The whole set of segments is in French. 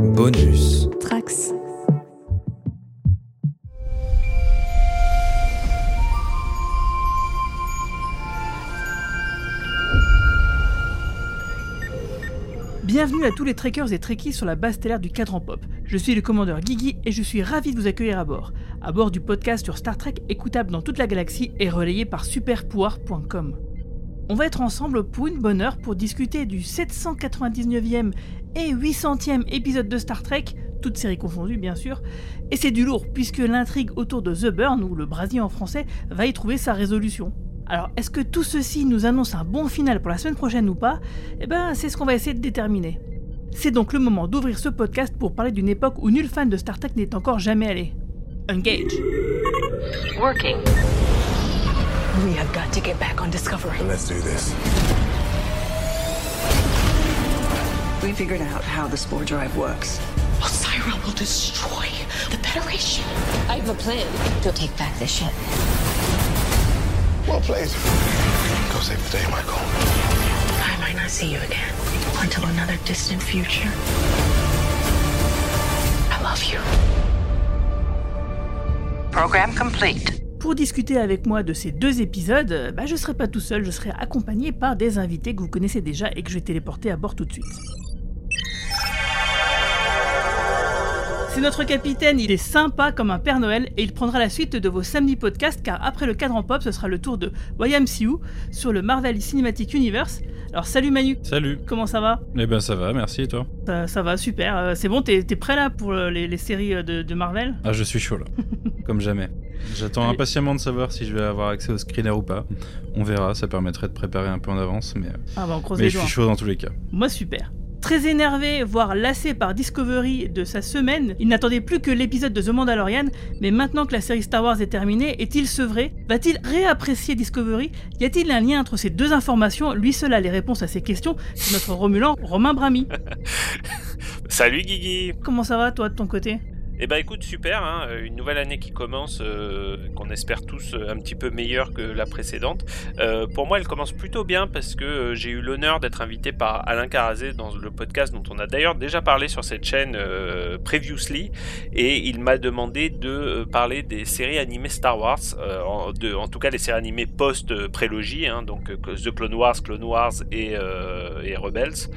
Bonus. Trax. Bienvenue à tous les trekkers et trekkies sur la base stellaire du cadran pop. Je suis le commandeur Guigui et je suis ravi de vous accueillir à bord. À bord du podcast sur Star Trek écoutable dans toute la galaxie et relayé par superpouvoir.com. On va être ensemble pour une bonne heure pour discuter du 799e et 800e épisode de Star Trek, toutes séries confondues bien sûr, et c'est du lourd puisque l'intrigue autour de The Burn, ou le brasier en français, va y trouver sa résolution. Alors, est-ce que tout ceci nous annonce un bon final pour la semaine prochaine ou pas? Eh ben, c'est ce qu'on va essayer de déterminer. C'est donc le moment d'ouvrir ce podcast pour parler d'une époque où nul fan de Star Trek n'est encore jamais allé. Engage. Working. We have got to get back on Discovery. Let's do this. We figured out how the spore drive works. Osira will destroy the Federation. I have a plan to take back the ship. Well played. Go save the day, Michael. I might not see you again until another distant future. I love you. Program complete. Pour discuter avec moi de ces deux épisodes, euh, bah, je serai pas tout seul, je serai accompagné par des invités que vous connaissez déjà et que je vais téléporter à bord tout de suite. C'est notre capitaine, il est sympa comme un Père Noël et il prendra la suite de vos samedi podcasts car après le cadran pop, ce sera le tour de YMCU sur le Marvel Cinematic Universe. Alors salut Manu, Salut. comment ça va? Eh ben ça va, merci et toi? Ça, ça va, super. Euh, c'est bon, t'es prêt là pour euh, les, les séries euh, de, de Marvel? Ah je suis chaud là, comme jamais. J'attends impatiemment de savoir si je vais avoir accès au screener ou pas. On verra, ça permettrait de préparer un peu en avance, mais, Ah bah on croise mais les je doigts. suis chaud dans tous les cas. Moi super. Très énervé, voire lassé par Discovery de sa semaine, il n'attendait plus que l'épisode de The Mandalorian, mais maintenant que la série Star Wars est terminée, est-il sevré? Va-t-il réapprécier Discovery? Y a-t-il un lien entre ces deux informations? Lui seul a les réponses à ces questions, c'est notre Romulan Romain Brami. Salut Guigui. Comment ça va toi de ton côté? Eh ben écoute, super, hein, euh, une nouvelle année qui commence, euh, qu'on espère tous euh, un petit peu meilleure que la précédente. Pour moi, elle commence plutôt bien parce que j'ai eu l'honneur d'être invité par Alain Carazé dans le podcast dont on a d'ailleurs déjà parlé sur cette chaîne previously, et il m'a demandé de parler des séries animées Star Wars, en, tout cas les séries animées post-prélogie, hein, donc The Clone Wars, Clone Wars et Rebels.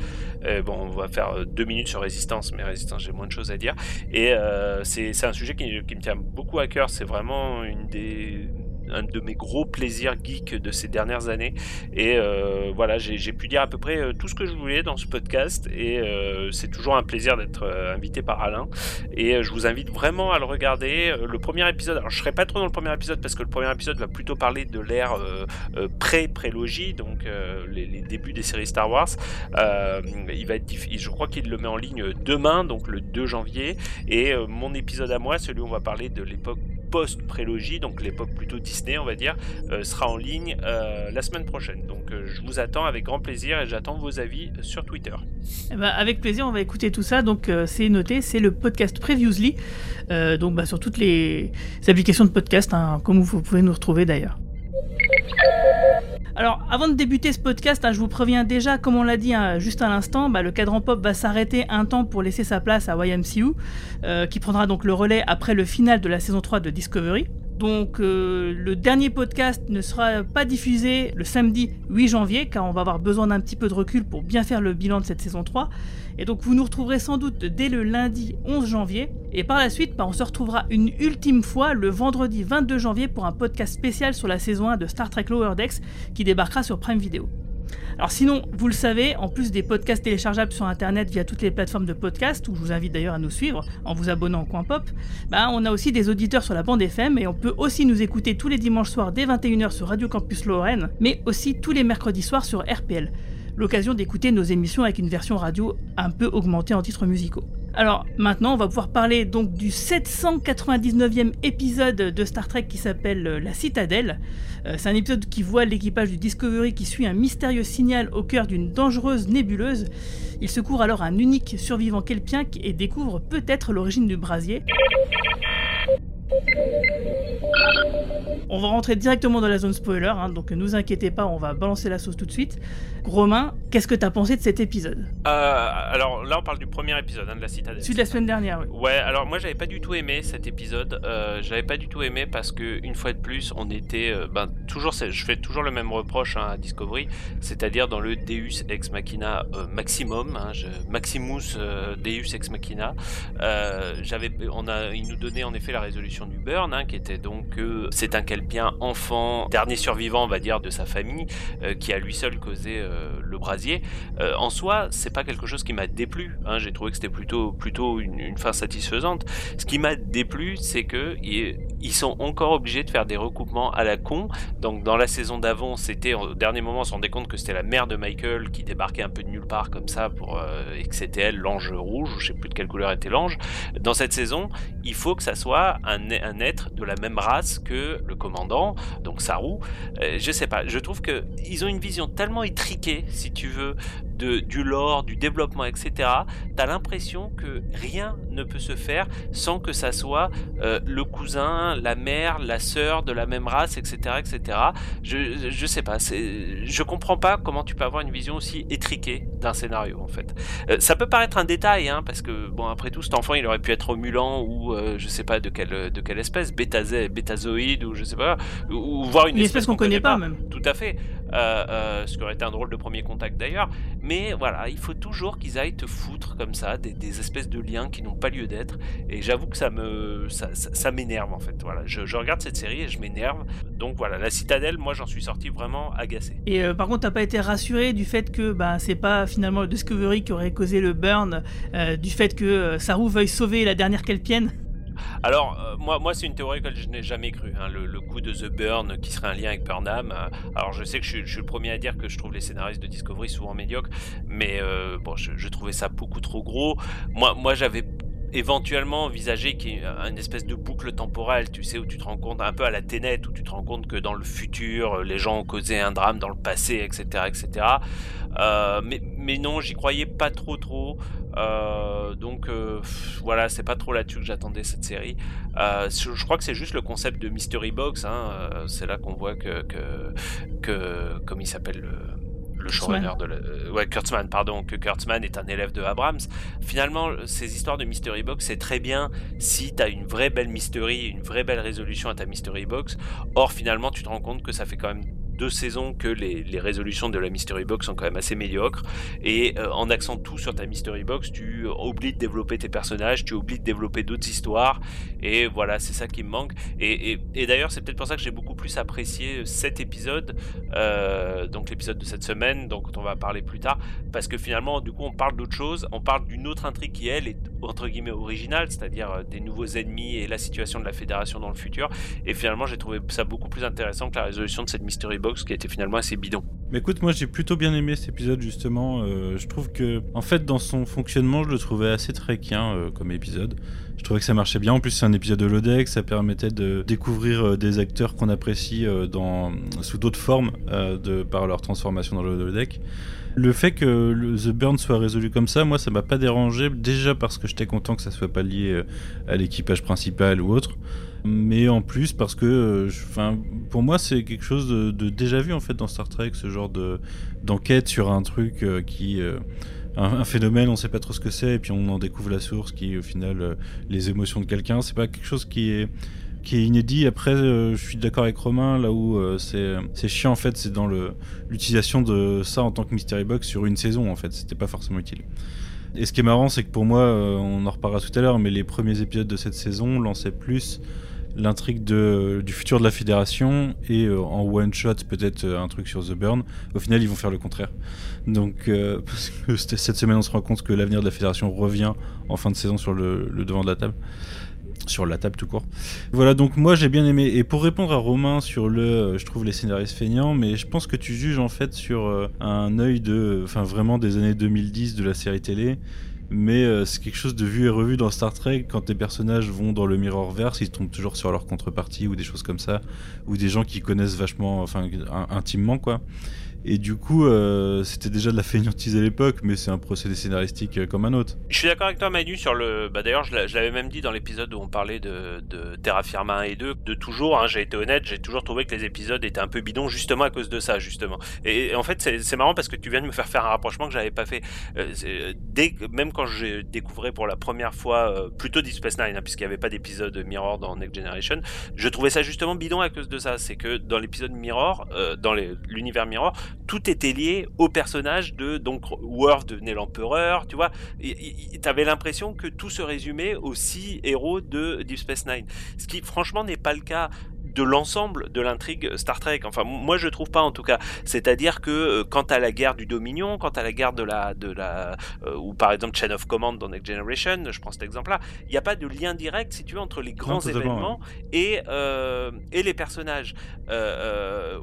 Euh, bon, on va faire euh, deux minutes sur Résistance, mais Résistance, j'ai moins de choses à dire. Et euh, c'est un sujet qui me tient beaucoup à cœur. C'est vraiment une des un de mes gros plaisirs geeks de ces dernières années. Et euh, voilà, j'ai pu dire à peu près euh, tout ce que je voulais dans ce podcast. Et euh, c'est toujours un plaisir d'être invité par Alain. Et je vous invite vraiment à le regarder. Le premier épisode, alors je serai pas trop dans le premier épisode parce que le premier épisode va plutôt parler de l'ère pré-prélogie, donc les, les débuts des séries Star Wars. Il va être je crois qu'il le met en ligne demain, donc le 2 janvier. Et mon épisode à moi, celui où on va parler de l'époque post-prélogie, donc l'époque plutôt Disney, on va dire, euh, sera en ligne euh, la semaine prochaine. Donc euh, je vous attends avec grand plaisir et j'attends vos avis sur Twitter. Eh ben, avec plaisir, on va écouter tout ça. Donc, c'est noté, c'est le podcast Previously. Donc, bah, sur toutes les applications de podcast, hein, comme vous pouvez nous retrouver d'ailleurs. Alors, avant de débuter ce podcast, hein, je vous préviens déjà, comme on l'a dit hein, juste à l'instant, bah, le cadran pop va s'arrêter un temps pour laisser sa place à YMCU, euh, qui prendra donc le relais après le final de la saison 3 de Discovery. Donc euh, le dernier podcast ne sera pas diffusé le samedi 8 janvier car on va avoir besoin d'un petit peu de recul pour bien faire le bilan de cette saison 3. Et donc vous nous retrouverez sans doute dès le lundi 11 janvier. Et par la suite, bah, on se retrouvera une ultime fois le vendredi 22 janvier pour un podcast spécial sur la saison 1 de Star Trek Lower Decks qui débarquera sur Prime Video. Alors sinon, vous le savez, en plus des podcasts téléchargeables sur internet via toutes les plateformes de podcast, où je vous invite d'ailleurs à nous suivre en vous abonnant au Coin Pop, bah, on a aussi des auditeurs sur la bande FM et on peut aussi nous écouter tous les dimanches soirs dès 21h sur Radio Campus Lorraine, mais aussi tous les mercredis soirs sur RPL. L'occasion d'écouter nos émissions avec une version radio un peu augmentée en titres musicaux. Alors maintenant, on va pouvoir parler donc du 799e épisode de Star Trek qui s'appelle euh, La Citadelle. Euh, c'est un épisode qui voit l'équipage du Discovery qui suit un mystérieux signal au cœur d'une dangereuse nébuleuse. Il secourt alors un unique survivant kelpien et découvre peut-être l'origine du brasier. On va rentrer directement dans la zone spoiler, hein, donc ne vous inquiétez pas, on va balancer la sauce tout de suite. Romain, qu'est-ce que t'as pensé de cet épisode? Euh, alors là, on parle du premier épisode hein, de la citadelle. Celui de la semaine dernière, oui. Ouais, alors moi j'avais pas du tout aimé cet épisode. Euh, j'avais pas du tout aimé parce que une fois de plus, on était, euh, ben toujours, je fais toujours le même reproche hein, à Discovery, c'est-à-dire dans le Deus ex machina euh, maximum, je- Maximus Deus ex machina. J'avais, on a, il nous donnait en effet la résolution du burn, hein, qui était donc que c'est un Kelpien enfant, dernier survivant, on va dire, de sa famille, euh, qui a lui seul causé euh, le brasier. Euh, en soi, c'est pas quelque chose qui m'a déplu. Hein. J'ai trouvé que c'était plutôt, plutôt une, fin satisfaisante. Ce qui m'a déplu, c'est que ils sont encore obligés de faire des recoupements à la con. Donc dans la saison d'avant, c'était au dernier moment, on se rendait compte que c'était la mère de Michael qui débarquait un peu de nulle part comme ça pour euh, et que c'était elle l'ange rouge. Je sais plus de quelle couleur était l'ange. Dans cette saison, il faut que ça soit un, un être de la même race que le commandant, donc Saru. Euh, je sais pas. Je trouve que ils ont une vision tellement étriquée, si tu veux, de, du lore, du développement, etc. T'as l'impression que rien ne peut se faire sans que ça soit euh, le cousin, la mère, la sœur de la même race, etc., etc. Je, je sais pas. Je comprends pas comment tu peux avoir une vision aussi étriquée d'un scénario, en fait. Euh, ça peut paraître un détail, hein, parce que bon, après tout, cet enfant, il aurait pu être romulan ou euh, je sais pas de quelle de quelle espèce, bétazé, bétazoïde ou je sais pas, ou, ou voir une, Une espèce qu'on connaît pas, même. Tout à fait. Euh, ce qui aurait été un drôle de premier contact d'ailleurs. Mais voilà, il faut toujours qu'ils aillent te foutre comme ça des, espèces de liens qui n'ont pas lieu d'être. Et j'avoue que ça me ça, m'énerve en fait. Voilà, je, je regarde cette série et je m'énerve. Donc voilà, la citadelle, moi j'en suis sorti vraiment agacé. Et euh, par contre, t'as pas été rassuré du fait que bah, c'est pas finalement le Discovery qui aurait causé le burn, euh, du fait que euh, Saru veuille sauver la dernière Kelpienne? Alors, euh, moi, moi c'est une théorie que je n'ai jamais cru. hein, le, coup de The Burn qui serait un lien avec Burnham. euh, alors, je sais que je suis, le premier à dire que je trouve les scénaristes de Discovery souvent médiocres, mais euh, bon, je, je trouvais ça beaucoup trop gros. Moi, moi j'avais éventuellement envisagé qu'il y ait une espèce de boucle temporelle, tu sais, où tu te rends compte, un peu à la Ténet, où tu te rends compte que dans le futur, euh, les gens ont causé un drame dans le passé, etc., etc. Euh, mais, non, j'y croyais pas trop, trop. Euh, donc voilà, c'est pas trop là-dessus que j'attendais cette série. Je, crois que c'est juste le concept de Mystery Box. Hein, c'est là qu'on voit que, que, comme il s'appelle le, le showrunner de la- euh, ouais Kurtzman pardon que Kurtzman est un élève de Abrams. Finalement ces histoires de mystery box c'est très bien si t'as une vraie belle mystery une vraie belle résolution à ta mystery box. Or finalement tu te rends compte que ça fait quand même deux saisons que les, résolutions de la mystery box sont quand même assez médiocres. Et euh, en axant tout sur ta mystery box tu oublies de développer tes personnages tu oublies de développer d'autres histoires. Et voilà c'est ça qui me manque. Et, d'ailleurs c'est peut-être pour ça que j'ai beaucoup plus apprécié cet épisode euh, donc l'épisode de cette semaine, donc on va parler plus tard, parce que finalement, du coup, on parle d'autre chose, on parle d'une autre intrigue qui, elle, est entre guillemets originale, c'est-à-dire euh, des nouveaux ennemis et la situation de la Fédération dans le futur, et finalement, j'ai trouvé ça beaucoup plus intéressant que la résolution de cette Mystery Box qui était finalement assez bidon. Mais écoute, moi j'ai plutôt bien aimé cet épisode justement. Euh, je trouve que, en fait, dans son fonctionnement, je le trouvais assez tréquien euh, comme épisode. Je trouvais que ça marchait bien. En plus, c'est un épisode de l'Odex, ça permettait de découvrir euh, des acteurs qu'on apprécie euh, sous d'autres formes par leur transformation dans le holodeck. Le fait que The Burn soit résolu comme ça, moi ça m'a pas dérangé. Déjà parce que j'étais content que ça soit pas lié euh, à l'équipage principal ou autre. Mais en plus parce que, euh, pour moi c'est quelque chose de, déjà vu en fait dans Star Trek, ce genre de d'enquête sur un truc euh, qui un, phénomène, on sait pas trop ce que c'est, et puis on en découvre la source, qui au final les émotions de quelqu'un. C'est pas quelque chose qui est qui est inédit. Après, euh, je suis d'accord avec Romain, là où euh, c'est chiant en fait, c'est dans l'utilisation de ça en tant que mystery box sur une saison en fait. C'était pas forcément utile. Et ce qui est marrant, c'est que pour moi, euh, on en reparlera tout à l'heure, mais les premiers épisodes de cette saison lançaient plus l'intrigue du futur de la fédération et en one shot peut-être un truc sur The Burn. Au final, ils vont faire le contraire. Donc, cette semaine, on se rend compte que l'avenir de la fédération revient en fin de saison sur le devant de la table. Sur la table tout court. Voilà, donc moi j'ai bien aimé. Et pour répondre à Romain sur le, euh, je trouve les scénaristes feignants, mais je pense que tu juges en fait sur euh, un œil de, enfin vraiment des années 2010 de la série télé. Mais euh, c'est quelque chose de vu et revu dans Star Trek quand des personnages vont dans le Mirrorverse, ils tombent toujours sur leur contrepartie ou des choses comme ça, ou des gens qui connaissent vachement, enfin in- intimement quoi. Et du coup, euh, c'était déjà de la fainéantise à l'époque, mais c'est un procédé scénaristique euh, comme un autre. Je suis d'accord avec toi, Manu, sur le. Bah, D'ailleurs, je l'a- je l'avais même dit dans l'épisode où on parlait de, Terra Firma 1 et 2. De toujours, hein, j'ai été honnête, j'ai toujours trouvé que les épisodes étaient un peu bidons, justement à cause de ça, justement. Et, en fait, c'est marrant parce que tu viens de me faire faire un rapprochement que j'avais pas fait. Euh, c'est- dès, même quand j'ai découvert pour la première fois, euh, plutôt Deep Space Nine, hein, puisqu'il n'y avait pas d'épisode Mirror dans Next Generation, je trouvais ça justement bidon à cause de ça. C'est que dans l'épisode Mirror, euh, dans l'univers Mirror, tout était lié au personnage de donc Worf devenait l'empereur, tu vois. Tu avais l'impression que tout se résumait aux six héros de Deep Space Nine, ce qui franchement n'est pas le cas de l'ensemble de l'intrigue Star Trek. Enfin, moi je trouve pas en tout cas. C'est-à-dire que euh, quant à la guerre du Dominion, quant à la guerre de la, de la, euh, ou par exemple Chain of Command dans Next Generation, je prends cet exemple-là, il n'y a pas de lien direct, si tu veux, entre les grands événements et, euh, et les personnages.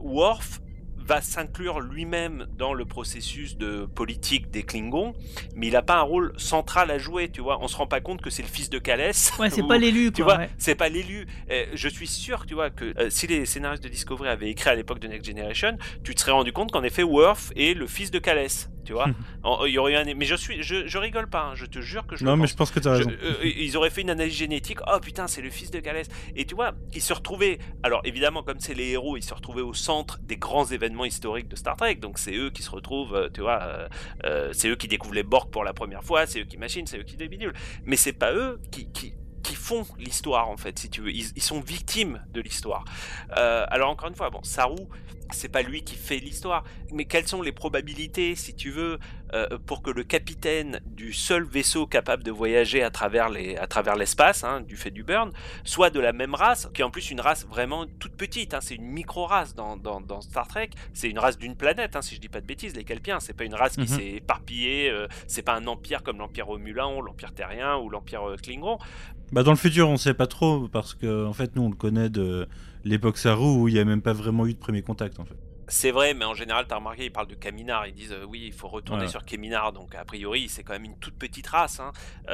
Worf va s'inclure lui-même dans le processus de politique des Klingons, mais il n'a pas un rôle central à jouer, tu vois. On se rend pas compte que c'est le fils de Calès. Ouais, c'est ou- pas l'élu, tu vois, ouais. c'est pas l'élu. Euh, je suis sûr, tu vois, que euh, si les scénaristes de Discovery avaient écrit à l'époque de Next Generation, tu te serais rendu compte qu'en effet, Worf est le fils de Calès. Tu vois, il y aurait un. Mais je suis, je, je rigole pas. hein, je te jure que je. le non, mais pense. je pense que t'as Je- raison. euh, ils auraient fait une analyse génétique. Oh putain, c'est le fils de Calès. Et tu vois, ils se retrouvaient. Alors évidemment, comme c'est les héros, ils se retrouvaient au centre des grands événements historiques de Star Trek. Donc c'est eux qui se retrouvent. euh, Tu vois, euh, euh, c'est eux qui découvrent les Borg pour la première fois. C'est eux qui machinent. C'est eux qui débidulent. Mais c'est pas eux qui, qui qui font l'histoire en fait, si tu veux. Ils, sont victimes de l'histoire. Alors encore une fois, bon, Saru, c'est pas lui qui fait l'histoire, mais quelles sont les probabilités, si tu veux, euh, pour que le capitaine du seul vaisseau capable de voyager à travers les, à travers l'espace, hein, du fait du burn, soit de la même race, qui est en plus une race vraiment toute petite. hein, c'est une micro-race dans, dans, dans Star Trek. C'est une race d'une planète, hein, si je dis pas de bêtises, les Kelpiens. C'est pas une race qui Mhm. s'est éparpillée. euh, c'est pas un empire comme l'empire Romulan, ou l'empire Terrien ou l'empire euh, Klingon. Bah, dans le futur, on sait pas trop, parce que en fait, nous, on le connaît de l'époque Saru où il y a même pas vraiment eu de premier contact, en fait. C'est vrai, mais en général, t'as remarqué, ils parlent de Kaminar. Ils disent euh, oui, il faut retourner sur Kaminar. Donc, a priori, c'est quand même une toute petite race. hein. Euh,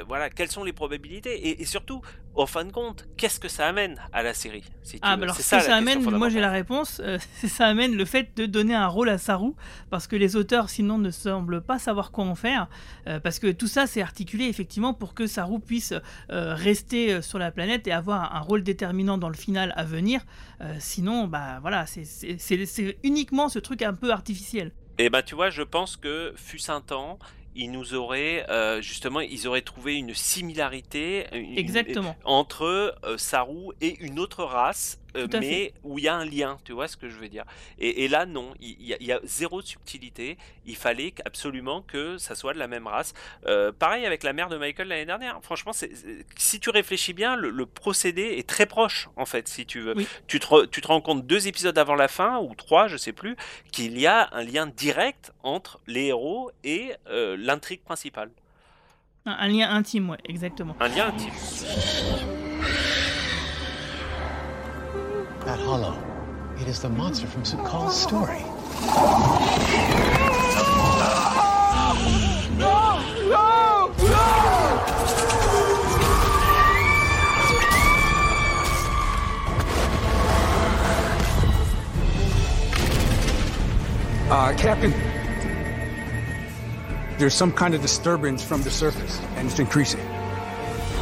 euh, voilà, quelles sont les probabilités? Et, et surtout, en fin de compte, qu'est-ce que ça amène à la série? Si Ah, bah alors C'est ce que ça, amène, moi j'ai la réponse, euh, c'est ça amène le fait de donner un rôle à Saru, parce que les auteurs sinon ne semblent pas savoir quoi en faire, euh, parce que tout ça c'est articulé effectivement pour que Saru puisse euh, rester euh, sur la planète et avoir un rôle déterminant dans le final à venir, sinon bah voilà, c'est- uniquement ce truc un peu artificiel. Et ben, tu vois, je pense que fut un temps, ils nous auraient euh, justement, ils auraient trouvé une similarité une- Exactement. entre euh, Saru et une autre race, euh, mais où il y a un lien, tu vois ce que je veux dire. Et, et là, non, il y, a- il y a zéro subtilité. Il fallait absolument que ça soit de la même race. Euh, pareil avec la mère de Michael l'année dernière. Franchement, si tu réfléchis bien, le, le procédé est très proche, en fait, si tu veux. Oui. Tu, te tu te rends compte deux épisodes avant la fin, ou trois, je sais plus, qu'il y a un lien direct entre les héros et euh, l'intrigue principale. Un, un lien intime, ouais, exactement. Un lien intime. That hollow. It is the monster from Sukal's story. No! No! Uh, Captain, there's some kind of disturbance from the surface, and it's increasing.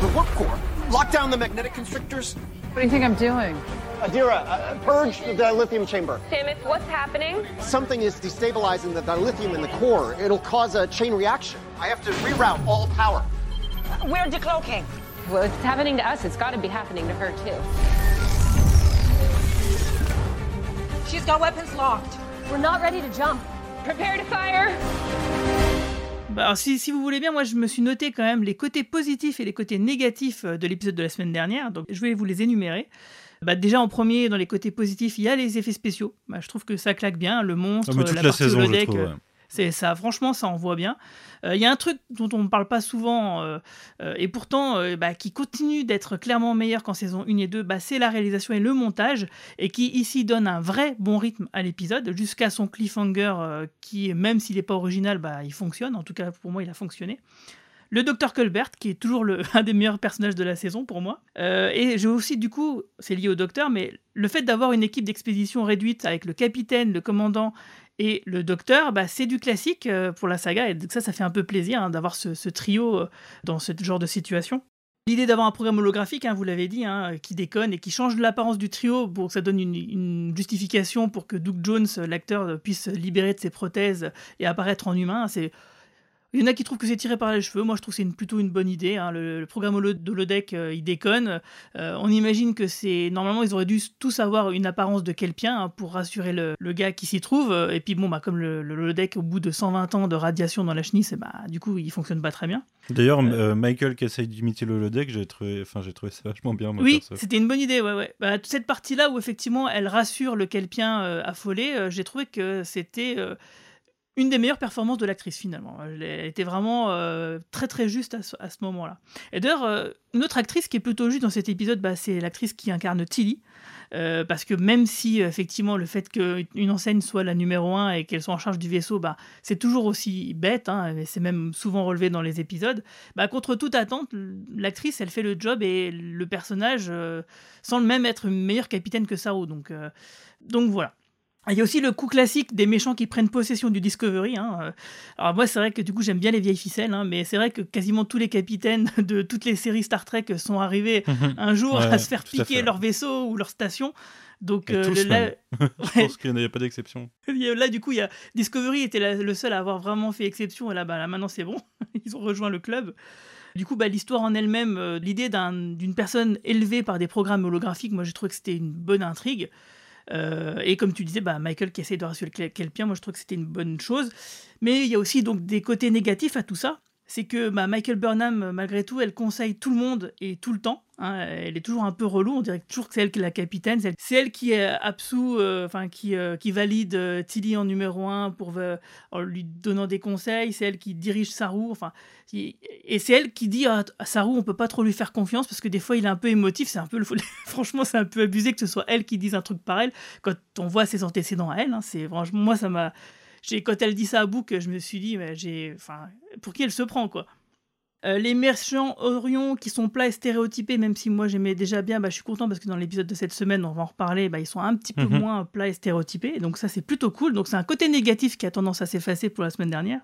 The warp core. Lock down the magnetic constrictors. What do you think I'm doing? Adira, uh, purge the dilithium chamber. Timothy, what's happening? Something is destabilizing the dilithium in the core. It'll cause a chain reaction. I have to reroute all power. We're decloaking. Well, if it's happening to us, it's got to be happening to her too. She's got weapons locked. We're not ready to jump. Prepare to fire. Bah, alors, si, si vous voulez bien, moi je me suis noté quand même les côtés positifs et les côtés négatifs euh, de l'épisode de la semaine dernière, donc je vais vous les énumérer. Bah, déjà en premier, dans les côtés positifs, il y a les effets spéciaux. Bah, je trouve que ça claque bien, le monstre, Ah, mais toute la, la saison, je holodeck, trouve, euh, ouais. C'est ça, franchement, ça envoie bien. Euh, Il y a un truc dont on ne parle pas souvent euh, euh, et pourtant bah, qui continue d'être clairement meilleur qu'en saison 1 et 2, bah, c'est la réalisation et le montage et qui ici donne un vrai bon rythme à l'épisode jusqu'à son cliffhanger qui, même s'il n'est pas original, bah, il fonctionne. En tout cas, pour moi, il a fonctionné. Le docteur Colbert, qui est toujours un des meilleurs personnages de la saison pour moi. Euh, et j'ai aussi, du coup, c'est lié au docteur, mais le fait d'avoir une équipe d'expédition réduite avec le capitaine, le commandant Et le docteur, bah, c'est du classique euh, pour la saga, et donc ça, ça fait un peu plaisir hein, d'avoir ce, trio euh, dans ce genre de situation. L'idée d'avoir un programme holographique, hein, vous l'avez dit, hein, qui déconne et qui change l'apparence du trio pour que ça donne une, une justification pour que Doug Jones, l'acteur, puisse libérer de ses prothèses et apparaître en humain, c'est il y en a qui trouvent que c'est tiré par les cheveux. Moi, je trouve que c'est une- plutôt une bonne idée. hein. Le, le programme holo- d'holodeck, euh, il déconne. Euh, on imagine que c'est. Normalement, ils auraient dû tous avoir une apparence de kelpien hein, pour rassurer le, le gars qui s'y trouve. Et puis, bon, bah, comme le, le holodeck, au bout de 120 ans de radiation dans la chenille, c'est- bah, du coup, il fonctionne pas très bien. D'ailleurs, euh, Michael qui essaye d'imiter le holodeck, j'ai trouvé, enfin, j'ai trouvé ça vachement bien. Moi, Oui, perso. c'était une bonne idée, ouais, ouais. Bah, toute cette partie-là où effectivement elle rassure le kelpien euh, affolé, j'ai trouvé que c'était une des meilleures performances de l'actrice finalement. Elle était vraiment euh, très très juste à ce, moment-là. Et d'ailleurs, euh, une autre actrice qui est plutôt juste dans cet épisode, bah, c'est l'actrice qui incarne Tilly. Euh, parce que même si euh, effectivement le fait qu'une enseigne soit la numéro un et qu'elle soit en charge du vaisseau, bah, c'est toujours aussi bête, hein, et c'est même souvent relevé dans les épisodes, bah, contre toute attente, l'actrice elle fait le job et le personnage semble même être une meilleure capitaine que euh, donc voilà. Il y a aussi le coup classique des méchants qui prennent possession du Discovery. hein, euh. Alors moi, c'est vrai que du coup, j'aime bien les vieilles ficelles, hein, mais c'est vrai que quasiment tous les capitaines de toutes les séries Star Trek sont arrivés un jour Ouais, à se faire piquer fait. leur vaisseau ou leur station. Donc euh, tous là. Je pense qu'il n'y a pas d'exception. là, du coup, il y a Discovery était la- le seul à avoir vraiment fait exception. Et là, bah, là maintenant, c'est bon. Ils ont rejoint le club. Du coup, bah, l'histoire en elle-même, euh, l'idée d'un- d'une personne élevée par des programmes holographiques, moi, j'ai trouvé que c'était une bonne intrigue. Euh, et comme tu disais, bah, Michael qui essaie de rassurer Kelpien, moi, je trouve que c'était une bonne chose. Mais il y a aussi donc des côtés négatifs à tout ça. C'est que bah, Michael Burnham, euh, malgré tout, elle conseille tout le monde et tout le temps. hein. elle est toujours un peu relou. On dirait toujours que c'est elle qui est la capitaine. C'est elle, elle qui est absous, euh, qui, euh, qui valide euh, Tilly en numéro un pour euh, en lui donnant des conseils. C'est elle qui dirige Saru. Enfin, et c'est elle qui dit à, à Saru, on peut pas trop lui faire confiance parce que des fois il est un peu émotif. C'est un peu, le- franchement, c'est un peu abusé que ce soit elle qui dise un truc pareil quand on voit ses antécédents à elle. hein. c'est moi ça m'a j'ai- quand elle dit ça à Book, je me suis dit, mais j'ai, enfin, pour qui elle se prend, quoi. Euh, les méchants Orion qui sont plats et stéréotypés, même si moi j'aimais déjà bien, bah, je suis content parce que dans l'épisode de cette semaine, on va en reparler, bah, ils sont un petit peu Mhm. moins plats et stéréotypés. Donc ça, c'est plutôt cool. Donc c'est un côté négatif qui a tendance à s'effacer pour la semaine dernière.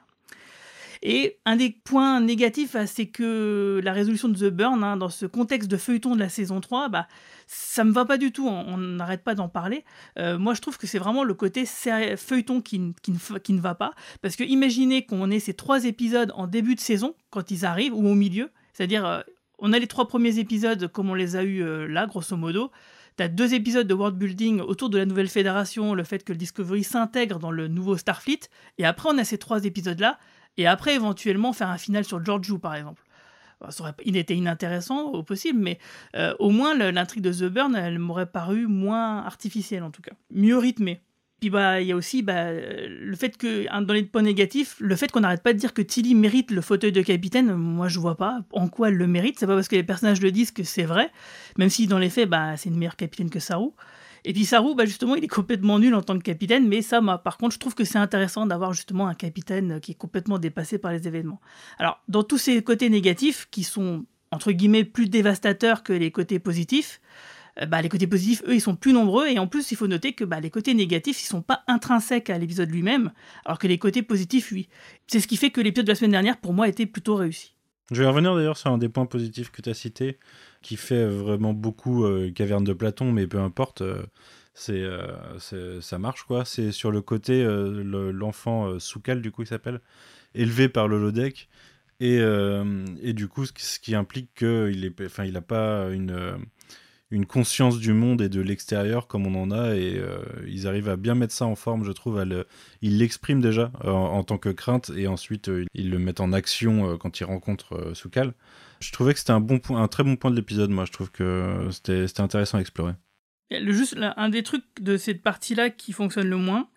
Et un des points négatifs, ah, c'est que la résolution de The Burn, hein, dans ce contexte de feuilleton de la saison 3, bah, ça me va pas du tout, on n'arrête pas d'en parler. Euh, moi, je trouve que c'est vraiment le côté feuilleton qui, qui, ne qui ne va pas. Parce que imaginez qu'on ait ces trois épisodes en début de saison, quand ils arrivent, ou au milieu. C'est-à-dire, euh, on a les trois premiers épisodes comme on les a eus euh, là, grosso modo. T'as deux épisodes de world building autour de la nouvelle fédération, le fait que le Discovery s'intègre dans le nouveau Starfleet. Et après, on a ces trois épisodes-là. Et après, éventuellement, faire un final sur Georgiou, par exemple. Il était inintéressant au possible, mais euh, au moins l'intrigue de The Burn, elle m'aurait paru moins artificielle en tout cas, mieux rythmée. Puis bah il y a aussi bah, le fait que dans les points négatifs, le fait qu'on n'arrête pas de dire que Tilly mérite le fauteuil de capitaine, moi je vois pas en quoi elle le mérite. C'est pas parce que les personnages le disent que c'est vrai, même si dans les faits bah c'est une meilleure capitaine que Saru. Et puis Saru, bah justement, il est complètement nul en tant que capitaine, mais ça, moi, par contre, je trouve que c'est intéressant d'avoir justement un capitaine qui est complètement dépassé par les événements. Alors, dans tous ces côtés négatifs, qui sont, entre guillemets, plus dévastateurs que les côtés positifs, euh, bah, les côtés positifs, eux, ils sont plus nombreux, et en plus, il faut noter que bah, les côtés négatifs, ils sont pas intrinsèques à l'épisode lui-même, alors que les côtés positifs, oui. C'est ce qui fait que l'épisode de la semaine dernière, pour moi, était plutôt réussi. Je vais revenir d'ailleurs sur un des points positifs que tu as cité, qui fait vraiment beaucoup euh, caverne de Platon, mais peu importe, euh, c'est, euh, c'est- ça marche quoi. C'est sur le côté, le- l'enfant euh, Soukal, du coup, il s'appelle, élevé par le Lodec, et, et du coup, ce qui, implique qu'il enfin, il n'a pas une, une conscience du monde et de l'extérieur comme on en a, et euh, ils arrivent à bien mettre ça en forme, je trouve. le- ils l'expriment déjà euh, en, tant que crainte, et ensuite euh, ils le mettent en action quand ils rencontrent Soukal. Je trouvais que c'était un, bon point, un très bon point de l'épisode, moi. Je trouve que c'était intéressant à explorer. Le, juste, là, un des trucs de cette partie-là qui fonctionne le moins,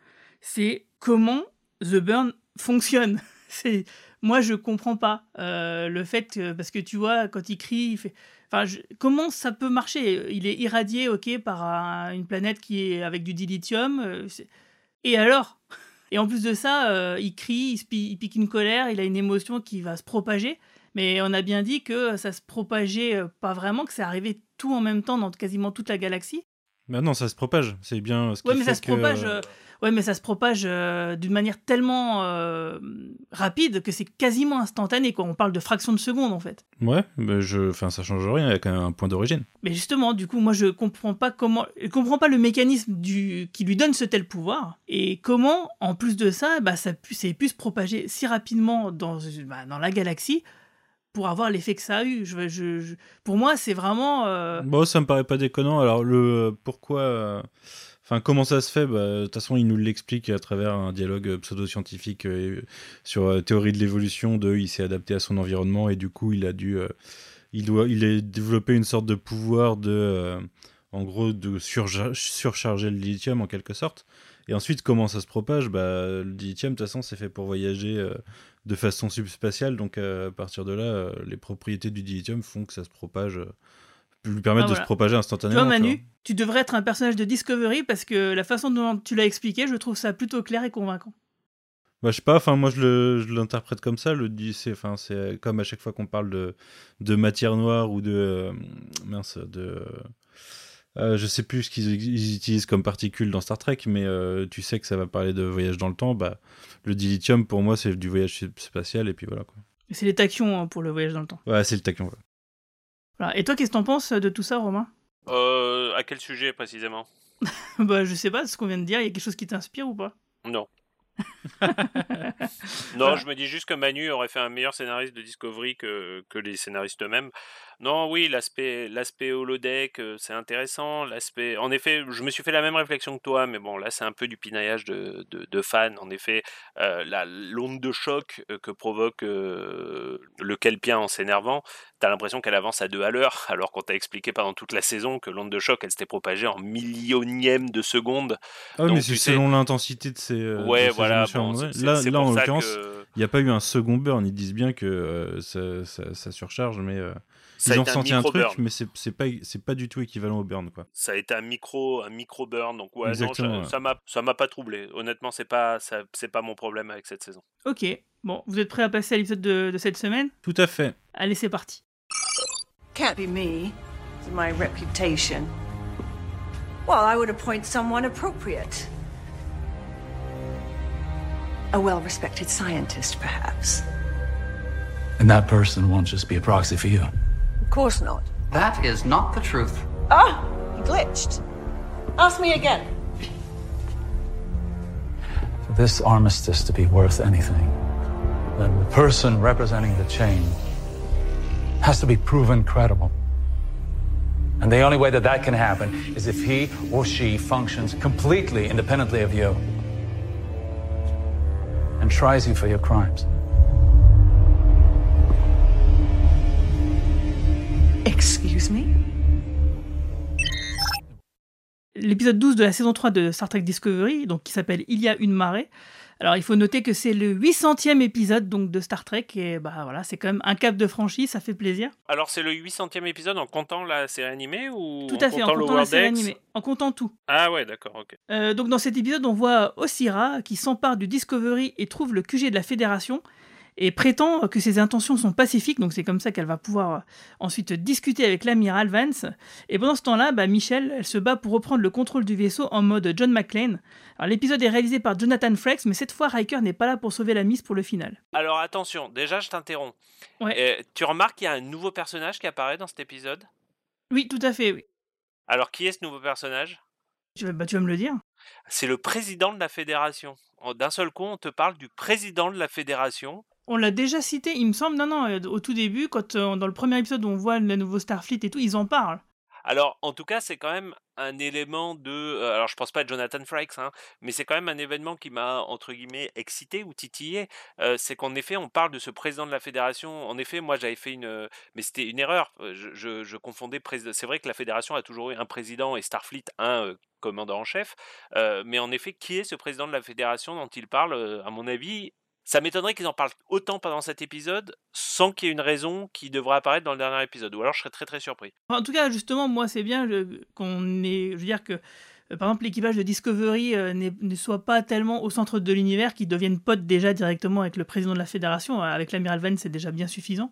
c'est comment The Burn fonctionne. C'est moi je comprends pas le fait que, parce que tu vois quand il crie, il fait. Comment ça peut marcher? Il est irradié, ok, par un- une planète qui est avec du dilithium. euh, c'est- et alors? Et en plus de ça, euh, il crie, il, il pique une colère, il a une émotion qui va se propager. Mais on a bien dit que ça se propageait euh, pas vraiment, que ça arrivait tout en même temps dans quasiment toute la galaxie. Bah non, ça se propage. C'est bien ce qui Ouais, mais ça se que- propage. euh, Ouais, mais ça se propage euh, d'une manière tellement euh, rapide que c'est quasiment instantané. Quoi. On parle de fractions de secondes en fait. Ouais, bah je... enfin, ça change rien, il y a quand même un point d'origine. Mais justement, du coup, moi, je comprends pas comment, je comprends pas le mécanisme du qui lui donne ce tel pouvoir et comment, en plus de ça, bah, ça pu, pu se propager si rapidement dans, bah, dans la galaxie pour avoir l'effet que ça a eu. Je, je- je- pour moi, c'est vraiment. euh, Bon, ça me paraît pas déconnant. Alors, le pourquoi. euh, Enfin, comment ça se fait? Bah, De toute façon, il nous l'explique à travers un dialogue euh, pseudo-scientifique euh, sur théorie de l'évolution. De, il s'est adapté à son environnement et du coup, il a dû, il doit, il a développé une sorte de pouvoir de, en gros, de surcharger le lithium en quelque sorte. Et ensuite, comment ça se propage? Bah, Le dilithium, de toute façon, c'est fait pour voyager euh, de façon subspatiale. Donc, euh, à partir de là, euh, les propriétés du dilithium font que ça se propage, lui permettre Ah, de voilà. se propager instantanément. tu Manu, tu devrais être un personnage de Discovery parce que la façon dont tu l'as expliqué, je trouve ça plutôt clair et convaincant. Bah, je sais pas, enfin moi je l'interprète comme ça, le c'est enfin c'est comme à chaque fois qu'on parle de de matière noire ou de euh, mince de euh, je sais plus ce qu'ils ils utilisent comme particules dans Star Trek, mais euh, tu sais que ça va parler de voyage dans le temps. Bah, le dilithium, pour moi, c'est du voyage spatial, et puis voilà. Quoi. C'est les tachyons hein, pour le voyage dans le temps. Ouais, c'est le tachyon. ouais. Voilà. Et toi, qu'est-ce que t'en penses de tout ça, Romain? Euh, à quel sujet précisément? Bah, je sais pas, ce qu'on vient de dire, il y a quelque chose qui t'inspire ou pas? Non. non, je me dis juste que Manu aurait fait un meilleur scénariste de Discovery que, que les scénaristes eux-mêmes. Non, oui, l'aspect l'aspect holodeck, euh, c'est intéressant. L'aspect, en effet, je me suis fait la même réflexion que toi, mais bon, là, c'est un peu du pinaillage de, de, de fans. En effet, euh, la l'onde de choc euh, que provoque euh, le Kelpien en s'énervant, t'as l'impression qu'elle avance à deux à l'heure, alors qu'on t'a expliqué pendant toute la saison que l'onde de choc, elle s'était propagée en millionième de seconde. Ah Donc, mais c'est sais- selon l'intensité de ces, euh, Ouais, de ces voilà, bon, c'est- Là, c'est là en l'occurrence, que- il n'y a pas eu un second burn. Ils disent bien que ça, ça- ça surcharge, mais Ça a ils ont été un ressenti un, truc, mais c'est c'est pas, c'est pas du tout équivalent au burn. Quoi. ça a été un micro un micro burn donc ouais non, Exactement, ça- ouais. ça m'a ça m'a pas troublé honnêtement c'est pas c'est pas mon problème avec cette saison Ok, bon, vous êtes prêts à passer à l'épisode de, de cette semaine? Tout à fait. Allez, c'est parti. Can't be me. It's my reputation. Well, I would appoint someone appropriate. A well respected scientist, perhaps. And that person won't just be a proxy for you. Of course not. That is not the truth. Ah, he glitched. Ask me again. For this armistice to be worth anything, then the person representing the chain has to be proven credible. And the only way that that can happen is if he or she functions completely independently of you and tries you for your crimes. Excuse me? L'épisode 12 de la saison 3 de Star Trek Discovery, donc qui s'appelle Il y a une marée. Alors, il faut noter que c'est le 800e épisode donc de Star Trek et bah voilà, c'est quand même un cap de franchi, ça fait plaisir. alors c'est le 800e épisode en comptant la série animée ou Tout à fait, en comptant le comptant la série animée, en comptant tout. ah ouais d'accord ok Euh, donc dans cet épisode, on voit Osira qui s'empare du Discovery et trouve le QG de la Fédération et prétend que ses intentions sont pacifiques, donc c'est comme ça qu'elle va pouvoir euh, ensuite discuter avec l'amiral Vance. Et pendant ce temps-là, bah, Michelle, elle se bat pour reprendre le contrôle du vaisseau en mode John McClane. Alors l'épisode est réalisé par Jonathan Frakes, mais cette fois Riker n'est pas là pour sauver la mise pour le final. alors attention déjà je t'interromps Ouais. Euh, tu remarques qu'il y a un nouveau personnage qui apparaît dans cet épisode? Oui, tout à fait, oui. alors qui est ce nouveau personnage? Tu vas, bah, tu vas me le dire? C'est le président de la fédération d'un seul coup on te parle du président de la fédération On l'a déjà cité, il me semble, non, non, euh, au tout début, quand euh, dans le premier épisode on voit le nouveau Starfleet et tout, ils en parlent. Alors, en tout cas, c'est quand même un élément de. euh, alors, je pense pas à Jonathan Frakes, hein, mais c'est quand même un événement qui m'a, entre guillemets, excité ou titillé. C'est qu'en effet, on parle de ce président de la fédération. En effet, moi, j'avais fait une. Mais c'était une erreur. Je, confondais. C'est vrai que la fédération a toujours eu un président et Starfleet un commandant en chef. Mais en effet, qui est ce président de la fédération dont il parle À mon avis. Ça m'étonnerait qu'ils en parlent autant pendant cet épisode sans qu'il y ait une raison qui devrait apparaître dans le dernier épisode. Ou alors je serais très très surpris. En tout cas, justement, moi, c'est bien qu'on ait. Je veux dire que euh, par exemple, l'équipage de Discovery euh, ne soit pas tellement au centre de l'univers, qu'ils deviennent potes déjà directement avec le président de la fédération. Euh, Avec l'amiral Vance, c'est déjà bien suffisant.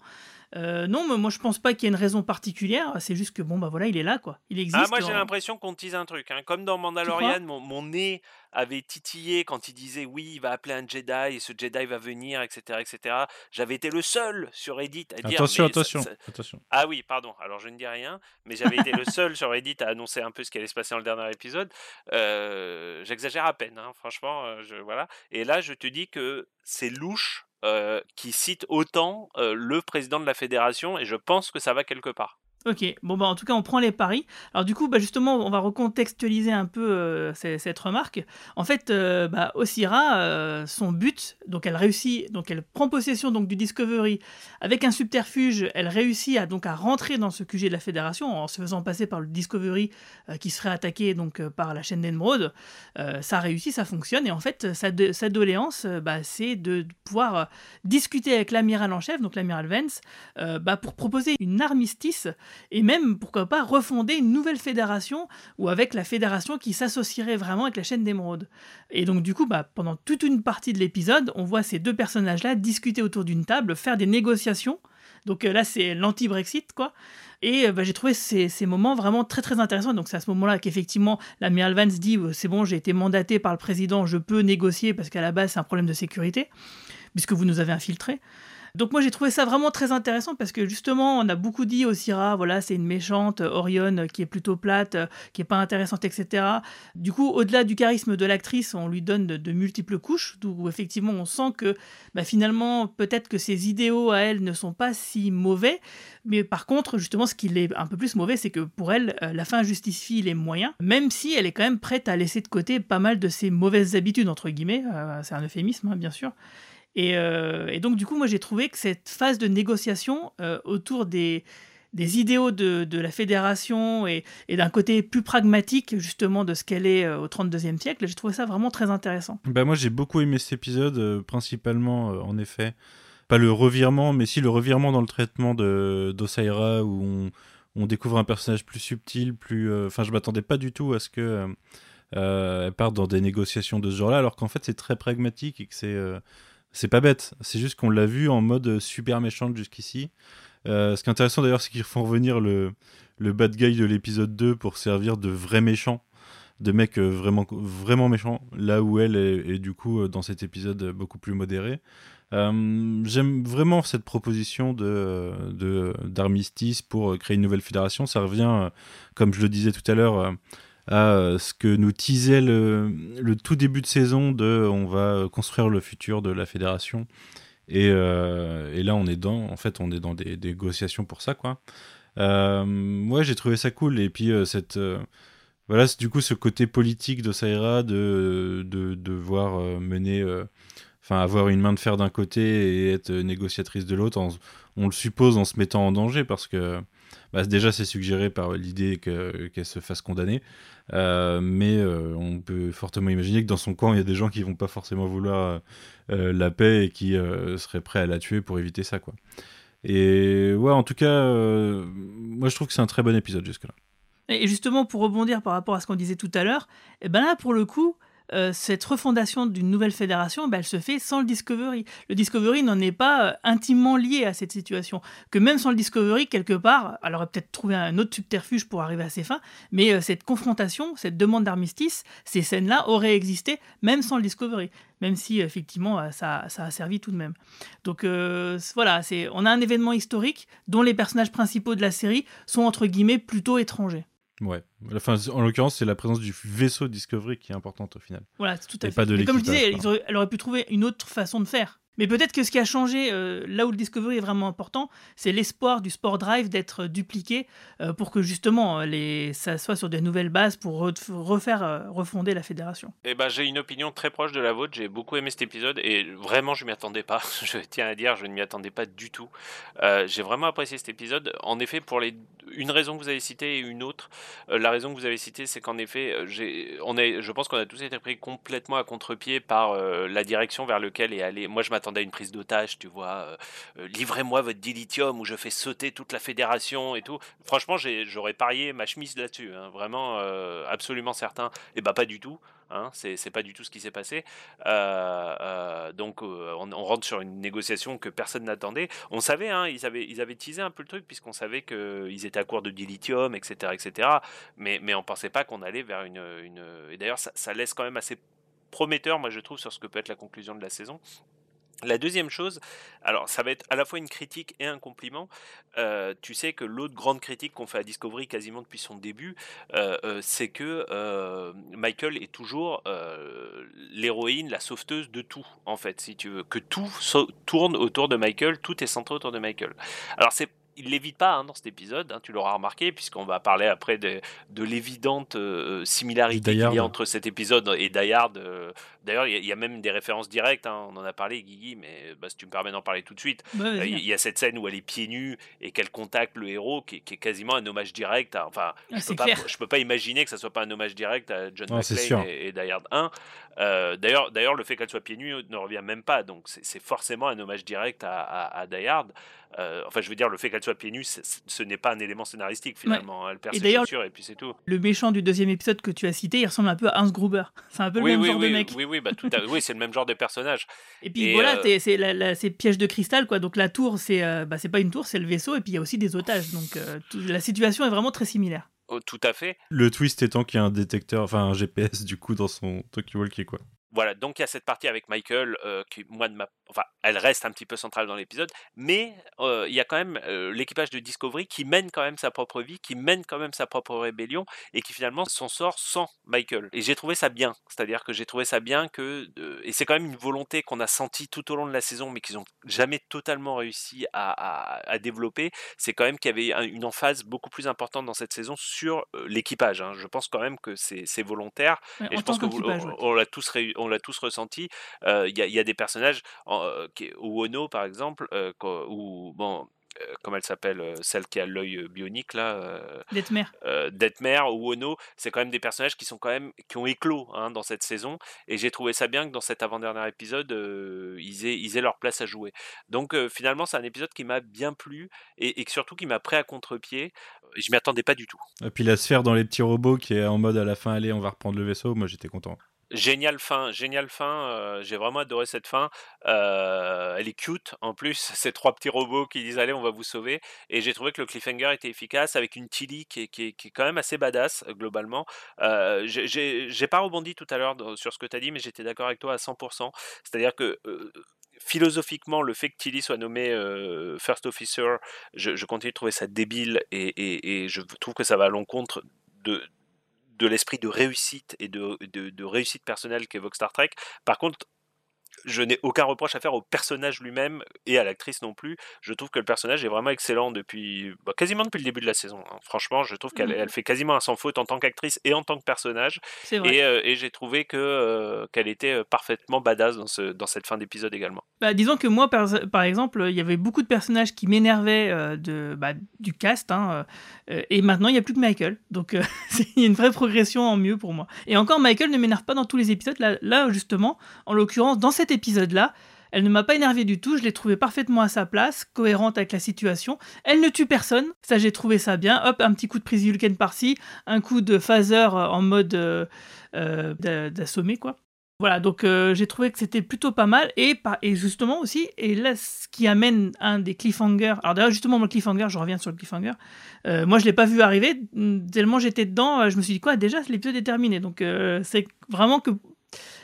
Euh, non, mais moi je pense pas qu'il y ait une raison particulière. C'est juste que bon, bah voilà, il est là, quoi. Il existe. Ah, moi j'ai l'impression qu'on tease un truc. hein. Comme dans Mandalorian, mon, mon nez avait titillé quand il disait oui, il va appeler un Jedi et ce Jedi va venir, etc. etc. J'avais été le seul sur Reddit à dire. Attention, ça- attention, ça- attention. Ah oui, pardon. Alors je ne dis rien, mais j'avais été le seul sur Reddit à annoncer un peu ce qui allait se passer dans le dernier épisode. Euh, J'exagère à peine, hein, franchement. euh, Je, voilà. Et là, je te dis que c'est louche euh, qui cite autant euh, le président de la fédération et je pense que ça va quelque part. Ok, bon bah en tout cas on prend les paris. Alors du coup bah justement on va recontextualiser un peu euh, cette remarque. En fait euh, bah, Osira, euh, son but, donc elle réussit, donc elle prend possession donc du Discovery avec un subterfuge, elle réussit à donc à rentrer dans ce QG de la Fédération en se faisant passer par le Discovery euh, qui serait attaqué donc par la chaîne. Euh, ça réussit, ça fonctionne et en fait sa, sa doléance bah, c'est de pouvoir discuter avec l'amiral en chef, donc l'amiral Vance, bah, pour proposer une armistice et même, pourquoi pas, refonder une nouvelle fédération ou avec la fédération qui s'associerait vraiment avec la chaîne d'émeraude. Et donc, du coup, bah, pendant toute une partie de l'épisode, on voit ces deux personnages-là discuter autour d'une table, faire des négociations. Donc euh, là, c'est l'anti-Brexit, quoi. Et euh, bah, j'ai trouvé ces, ces moments vraiment très très intéressants. Donc c'est à ce moment-là qu'effectivement, l'amiral Vance dit euh, c'est bon, j'ai été mandaté par le président, je peux négocier parce qu'à la base c'est un problème de sécurité, puisque vous nous avez infiltrés. Donc moi j'ai trouvé ça vraiment très intéressant parce que justement on a beaucoup dit au Syrah, voilà c'est une méchante, euh, Orion euh, qui est plutôt plate, euh, qui est pas intéressante, etc. Du coup au-delà du charisme de l'actrice, on lui donne de, multiples couches, d'où effectivement on sent que bah, finalement peut-être que ses idéaux à elle ne sont pas si mauvais, mais par contre justement ce qui est un peu plus mauvais c'est que pour elle la fin justifie les moyens, même si elle est quand même prête à laisser de côté pas mal de ses mauvaises habitudes entre guillemets, c'est un euphémisme hein, bien sûr. Et, euh, et donc, du coup, moi, j'ai trouvé que cette phase de négociation euh, autour des, idéaux de, la fédération et, d'un côté plus pragmatique, justement, de ce qu'elle est euh, au 32e siècle, j'ai trouvé ça vraiment très intéressant. Bah moi j'ai beaucoup aimé cet épisode, principalement en effet, pas le revirement, mais si le revirement dans le traitement d'Osaira où on, on découvre un personnage plus subtil, plus, enfin je m'attendais pas du tout à ce que elle parte dans des négociations de ce genre-là, alors qu'en fait c'est très pragmatique et que c'est c'est pas bête. C'est juste qu'on l'a vu en mode super méchante jusqu'ici. Euh, ce qui est intéressant d'ailleurs, c'est qu'ils font revenir le, le bad guy de l'épisode 2 pour servir de vrai méchant, de mec euh, vraiment, vraiment méchant, là où elle est, du coup euh, dans cet épisode euh, beaucoup plus modéré. Euh, J'aime vraiment cette proposition de d'armistice pour euh, créer une nouvelle fédération. Ça revient, euh, comme je le disais tout à l'heure, euh, à euh, ce que nous teasait le, tout début de saison de on va construire le futur de la fédération. Et, euh, et là, on est dans, en fait, on est dans des, négociations pour ça, quoi. Euh, j'ai trouvé ça cool. Et puis cette, voilà, du coup ce côté politique de Saïra de de devoir euh, mener, enfin avoir une main de fer d'un côté et être négociatrice de l'autre. On le suppose en se mettant en danger parce que bah, déjà c'est suggéré par l'idée que- qu'elle se fasse condamner. Euh, mais euh, on peut fortement imaginer que dans son camp, il y a des gens qui vont pas forcément vouloir euh, la paix et qui seraient prêts à la tuer pour éviter ça, quoi. Et ouais, en tout cas, moi je trouve que c'est un très bon épisode jusque-là. Et justement, pour rebondir par rapport à ce qu'on disait tout à l'heure, et ben là, pour le coup, euh, cette refondation d'une nouvelle fédération, ben, elle se fait sans le Discovery. Le Discovery n'en est pas euh, intimement lié à cette situation. Que même sans le Discovery, quelque part, elle aurait peut-être trouvé un autre subterfuge pour arriver à ses fins, mais euh, cette confrontation, cette demande d'armistice, ces scènes-là auraient existé même sans le Discovery. Même si, effectivement, ça, ça a servi tout de même. Donc voilà, on a un événement historique dont les personnages principaux de la série sont, entre guillemets, plutôt étrangers. Ouais. Enfin, en l'occurrence, c'est la présence du vaisseau Discovery qui est importante au final. Voilà, c'est tout à Et fait. pas de Mais comme je disais, elle aurait pu trouver une autre façon de faire. Mais peut-être que ce qui a changé, euh, là où le Discovery est vraiment important, c'est l'espoir du Sport Drive d'être euh, dupliqué euh, pour que justement ça soit sur des nouvelles bases pour re- refaire, refonder la fédération. Eh ben, j'ai une opinion très proche de la vôtre. J'ai beaucoup aimé cet épisode et vraiment, je m'y attendais pas. Je tiens à dire, je ne m'y attendais pas du tout. J'ai vraiment apprécié cet épisode. En effet, pour une raison que vous avez citée et une autre. La raison que vous avez citée, c'est qu'en effet, on est, je pense qu'on a tous été pris complètement à contre-pied par la direction vers laquelle est allé. Moi, je à une prise d'otage, tu vois. Livrez-moi votre dilithium ou je fais sauter toute la fédération et tout. Franchement, j'aurais parié ma chemise là-dessus, hein, vraiment absolument certain. Et bah pas du tout. Hein, c'est pas du tout ce qui s'est passé. Euh, euh, donc euh, on, rentre sur une négociation que personne n'attendait. On savait, hein, ils, avaient, ils avaient teasé un peu le truc puisqu'on savait qu'ils étaient à court de dilithium, etc. etc. Mais, mais on pensait pas qu'on allait vers une... une... Et d'ailleurs ça laisse quand même assez prometteur, moi je trouve, sur ce que peut être la conclusion de la saison. La deuxième chose, alors ça va être à la fois une critique et un compliment. Euh, tu sais que l'autre grande critique qu'on fait à Discovery quasiment depuis son début, euh, euh, c'est que Michael est toujours l'héroïne, la sauveteuse de tout, en fait, si tu veux. Que tout tourne autour de Michael, tout est centré autour de Michael. Alors c'est il l'évite pas hein, dans cet épisode, hein, tu l'auras remarqué, puisqu'on va parler après de, de l'évidente euh, similarité qu'il y a entre cet épisode et Die euh, D'ailleurs, il y, a même des références directes, hein, on en a parlé, Guigui, mais bah, si tu me permets d'en parler tout de suite, euh, il y, a cette scène où elle est pieds nus et qu'elle contacte le héros, qui, est quasiment un hommage direct. enfin, ah, je, peux pas, peux pas imaginer que ça soit pas un hommage direct à John McClane et, et, Die 1. D'ailleurs, d'ailleurs, le fait qu'elle soit pieds nus ne revient même pas, donc c'est forcément un hommage direct à, à, à Die euh, enfin, je veux dire, le fait qu'elle soit pieds nus, ce n'est pas un élément scénaristique finalement. Elle perd et ses chaussures et puis c'est tout. Le méchant du deuxième épisode que tu as cité, il ressemble un peu à Hans Gruber. C'est un peu le même genre de mec. Oui, oui, bah, tout oui, c'est le même genre de personnage. Et puis voilà, euh, c'est piège de cristal quoi. Donc la tour, c'est euh, bah, c'est pas une tour, c'est le vaisseau et puis il y a aussi des otages. Donc la situation est vraiment très similaire. Oh, tout à fait. Le twist étant qu'il y a un détecteur, enfin un GPS du coup dans son talkie-walkie quoi. Voilà, donc il y a cette partie avec Michael qui, moi, de ma enfin, elle reste un petit peu centrale dans l'épisode, mais euh, il y a quand même euh, l'équipage de Discovery qui mène quand même sa propre vie, qui mène quand même sa propre rébellion et qui finalement s'en sort sans Michael. Et j'ai trouvé ça bien, c'est-à-dire que j'ai trouvé ça bien que et c'est quand même une volonté qu'on a sentie tout au long de la saison, mais qu'ils n'ont jamais totalement réussi à, développer. C'est quand même qu'il y avait une emphase beaucoup plus importante dans cette saison sur euh, l'équipage. Hein. Je pense quand même que c'est volontaire et je pense que on, l'a tous on l'a tous ressenti. Il y, y, a des personnages ou Ono par exemple, euh, ou bon, euh, comment elle s'appelle, euh, celle qui a l'œil bionique là Detmer. Detmer ou Ono, c'est quand même des personnages qui sont quand même qui ont éclos hein, dans cette saison et j'ai trouvé ça bien que dans cet avant-dernier épisode ils, aient, ils aient leur place à jouer. Donc finalement c'est un épisode qui m'a bien plu et, et surtout qui m'a pris à contre-pied. Je m'y attendais pas du tout. Et puis la sphère dans les petits robots qui est en mode à la fin allez on va reprendre le vaisseau, moi j'étais content. Génial fin, génial fin. Euh, j'ai vraiment adoré cette fin. Euh, elle est cute en plus. Ces trois petits robots qui disent allez, on va vous sauver. Et j'ai trouvé que le cliffhanger était efficace avec une Tilly qui est, qui est, quand même assez badass euh, globalement. Euh, j'ai pas rebondi tout à l'heure sur ce que tu as dit, mais j'étais d'accord avec toi à 100%. C'est-à-dire que philosophiquement, le fait que Tilly soit nommé First Officer, je, je, continue de trouver ça débile et, et, et je trouve que ça va à l'encontre de, de l'esprit de réussite et de, de, de réussite personnelle qu'évoque Star Trek. Par contre, je n'ai aucun reproche à faire au personnage lui-même et à l'actrice non plus. Je trouve que le personnage est vraiment excellent depuis bah, quasiment depuis le début de la saison. Hein. Franchement, je trouve qu'elle mmh elle fait quasiment un sans faute en tant qu'actrice et en tant que personnage. Et, euh, et j'ai trouvé que euh, qu'elle était euh, parfaitement badass dans, ce, dans cette fin d'épisode également. Bah, disons que moi, par, par, exemple, il y avait beaucoup de personnages qui m'énervaient de, bah, du cast, hein, et maintenant il n'y a plus que Michael. Donc il y a une vraie progression en mieux pour moi. Et encore, Michael ne m'énerve pas dans tous les épisodes. Là, là justement, en l'occurrence, dans cette épisode-là, elle ne m'a pas énervé du tout, je l'ai trouvée parfaitement à sa place, cohérente avec la situation. Elle ne tue personne, ça j'ai trouvé ça bien. Hop, un petit coup de prise Vulcan par-ci, un coup de phaser euh, en mode euh, euh, d'assommer quoi. Voilà, donc j'ai trouvé que c'était plutôt pas mal. Et, et justement aussi, et là, ce qui amène un des cliffhangers. Alors d'ailleurs, justement, le cliffhanger, je reviens sur le cliffhanger. moi, je l'ai pas vu arriver, tellement j'étais dedans, je me suis dit, quoi, déjà, l'épisode est terminé. Donc c'est vraiment que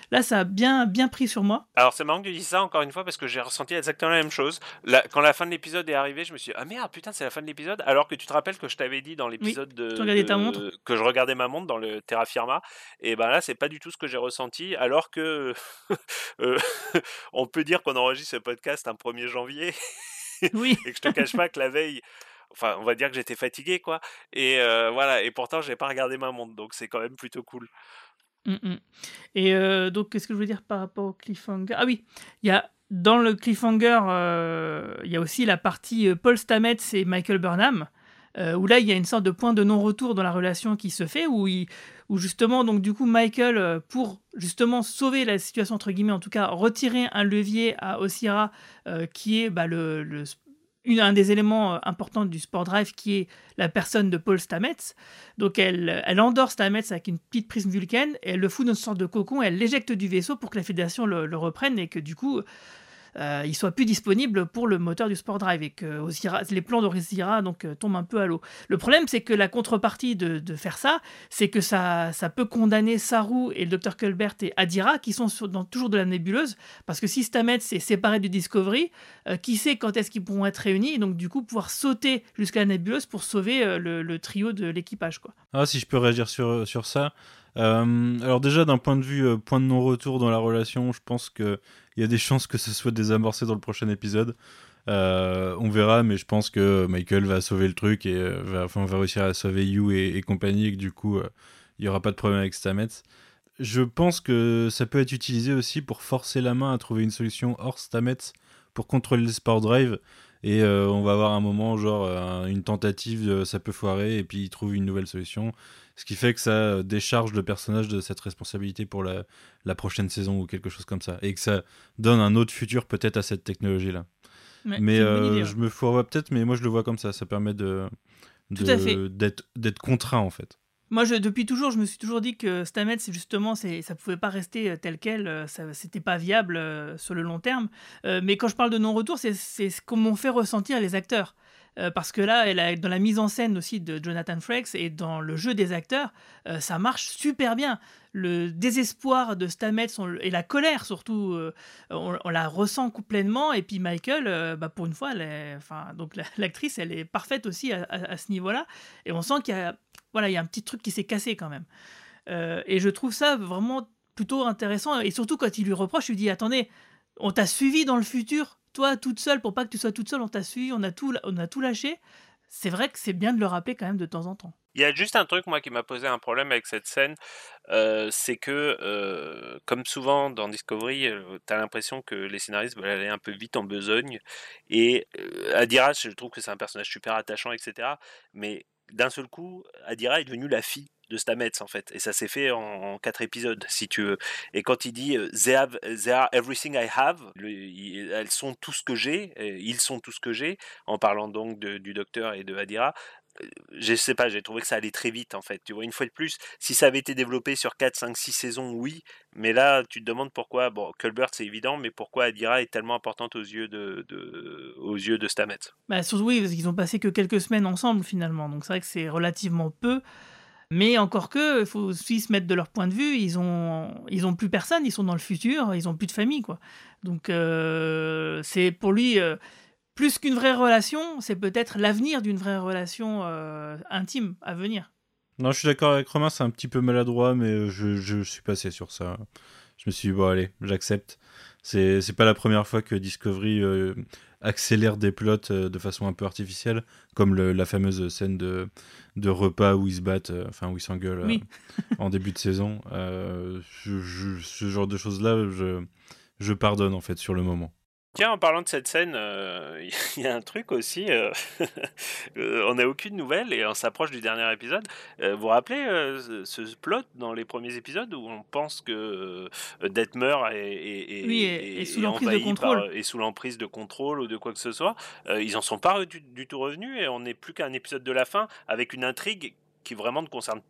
Là, ça a bien, bien pris sur moi. Alors, c'est marrant que tu dises ça encore une fois parce que j'ai ressenti exactement la même chose. quand la fin de l'épisode est arrivée, je me suis dit, ah merde, putain, c'est la fin de l'épisode. Alors que tu te rappelles que je t'avais dit dans l'épisode de, que je regardais ma montre dans le Terra Firma. Et ben là, c'est pas du tout ce que j'ai ressenti. Alors que euh, on peut dire qu'on enregistre ce podcast un 1er janvier. Oui. et que je te cache pas que la veille, enfin on va dire que j'étais fatigué quoi et euh, voilà et pourtant j'ai pas regardé ma montre donc c'est quand même plutôt cool Mmh, mmh. Et euh, donc, qu'est-ce que je veux dire par rapport au cliffhanger? Ah oui, il y a dans le cliffhanger, euh, il y a aussi la partie euh, Paul Stamets et Michael Burnham. où là il y a une sorte de point de non-retour dans la relation qui se fait, où, où justement donc du coup Michael, pour justement sauver la situation entre guillemets, en tout cas retirer un levier à Osira, qui est bah, le, le un des éléments euh, importants du Sport Drive qui est la personne de Paul Stamets. Donc elle, elle endort Stamets avec une petite prisme vulcaine elle le fout dans une sorte de cocon elle l'éjecte du vaisseau pour que la Fédération le reprenne et que du coup euh, il soit plus disponible pour le moteur du Sport Drive et que les plans d'Ozira donc euh, tombent un peu à l'eau. Le problème c'est que la contrepartie de, de faire ça, c'est que ça, ça peut condamner Saru et le Dr Culbert et Adira qui sont sur, dans, toujours de la nébuleuse parce que si Stamets est séparé du Discovery, euh, qui sait quand est-ce qu'ils pourront être réunis et donc du coup pouvoir sauter jusqu'à la nébuleuse pour sauver euh, le, le, trio de l'équipage. Ah si je peux réagir sur, sur ça. Euh, alors déjà d'un point de vue euh, point de non-retour dans la relation, je pense que il y a des chances que ce soit désamorcé dans le prochain épisode. Euh, on verra, mais je pense que Michael va sauver le truc et va, va réussir à sauver You et, compagnie, et que du coup, il n'y aura pas de problème avec Stamets. Je pense que ça peut être utilisé aussi pour forcer la main à trouver une solution hors Stamets pour contrôler le Sport Drive. Et on va avoir un moment, genre une tentative, ça peut foirer, et puis il trouve une nouvelle solution. Ce qui fait que ça décharge le personnage de cette responsabilité pour la, la prochaine saison ou quelque chose comme ça. Et que ça donne un autre futur peut-être à cette technologie-là. Ouais, mais euh, idée, ouais. je me fourvoie peut-être, mais moi je le vois comme ça. Ça permet de, d'être d'être contraint en fait. Moi, je, depuis toujours, je me suis toujours dit que Stamets, c'est justement, c'est, ça pouvait pas rester euh, tel quel, euh, ça, c'était pas viable euh, sur le long terme. Euh, mais quand je parle de non-retour, c'est, c'est ce qu'on m'ont fait ressentir les acteurs. Euh, parce que là, elle dans la mise en scène aussi de Jonathan Frakes et dans le jeu des acteurs, euh, ça marche super bien. Le désespoir de Stamets et la colère surtout, euh, on, la ressent complètement. Et puis Michael, bah, pour une fois, enfin, donc la- l'actrice, elle est parfaite aussi à, ce niveau-là. Et on sent qu'il y a, voilà, il y a un petit truc qui s'est cassé quand même. Et je trouve ça vraiment plutôt intéressant. Et surtout quand il lui reproche, il lui dit Attendez, on t'a suivi dans le futur, toi toute seule, pour pas que tu sois toute seule, on t'a suivi, on a tout, on a tout lâché. C'est vrai que c'est bien de le rappeler quand même de temps en temps. Il y a juste un truc, moi, qui m'a posé un problème avec cette scène, euh, c'est que, euh, comme souvent dans Discovery, euh, t'as l'impression que les scénaristes veulent aller un peu vite en besogne. Et euh, Adira, je trouve que c'est un personnage super attachant, etc. Mais d'un seul coup, Adira est devenue la fille de Stamets, en fait. Et ça s'est fait en, quatre épisodes, si tu veux. Et quand il dit euh, they, have, they are everything I have, le- il- elles sont tout ce que j'ai, euh, ils sont tout ce que j'ai, en parlant donc du docteur et de Adira, je sais pas, j'ai trouvé que ça allait très vite en fait. Tu vois, une fois de plus, si ça avait été développé sur 4, 5, 6 saisons, oui, mais là, tu te demandes pourquoi, bon, Culbert c'est évident, mais pourquoi Adira est tellement importante aux yeux de, de- aux yeux de Stamets? Bah, surtout, oui, parce qu'ils ont passé que quelques semaines ensemble finalement. Donc c'est vrai que c'est relativement peu. Mais encore que, il faut aussi se mettre de leur point de vue. Ils ont, ils ont plus personne, ils sont dans le futur, ils ont plus de famille, quoi. Donc euh, c'est pour lui euh, plus qu'une vraie relation, c'est peut-être l'avenir d'une vraie relation euh, intime à venir. Non, je suis d'accord avec Romain, c'est un petit peu maladroit, mais je, je suis passé sur ça. Je me suis dit, bon, allez, j'accepte. C'est pas la première fois que Discovery accélère des plots euh, de façon un peu artificielle, comme le- la fameuse scène de, de repas où ils se battent, euh, enfin où ils s'engueulent euh, Oui. en début de saison. Je- je- ce genre de choses-là, je, je pardonne en fait sur le moment. Tiens, en parlant de cette scène, euh, il y a un truc aussi. euh, euh, on n'a aucune nouvelle et on s'approche du dernier épisode. Euh, vous vous rappelez euh, ce, ce plot dans les premiers épisodes où on pense que euh, Detmer est, est- est- Oui, et- et sous l'emprise de contrôle. par- est sous l'emprise de contrôle ou de quoi que ce soit. Euh, ils en sont pas du, du tout revenus et on n'est plus qu'à un épisode de la fin avec une intrigue qui vraiment ne concerne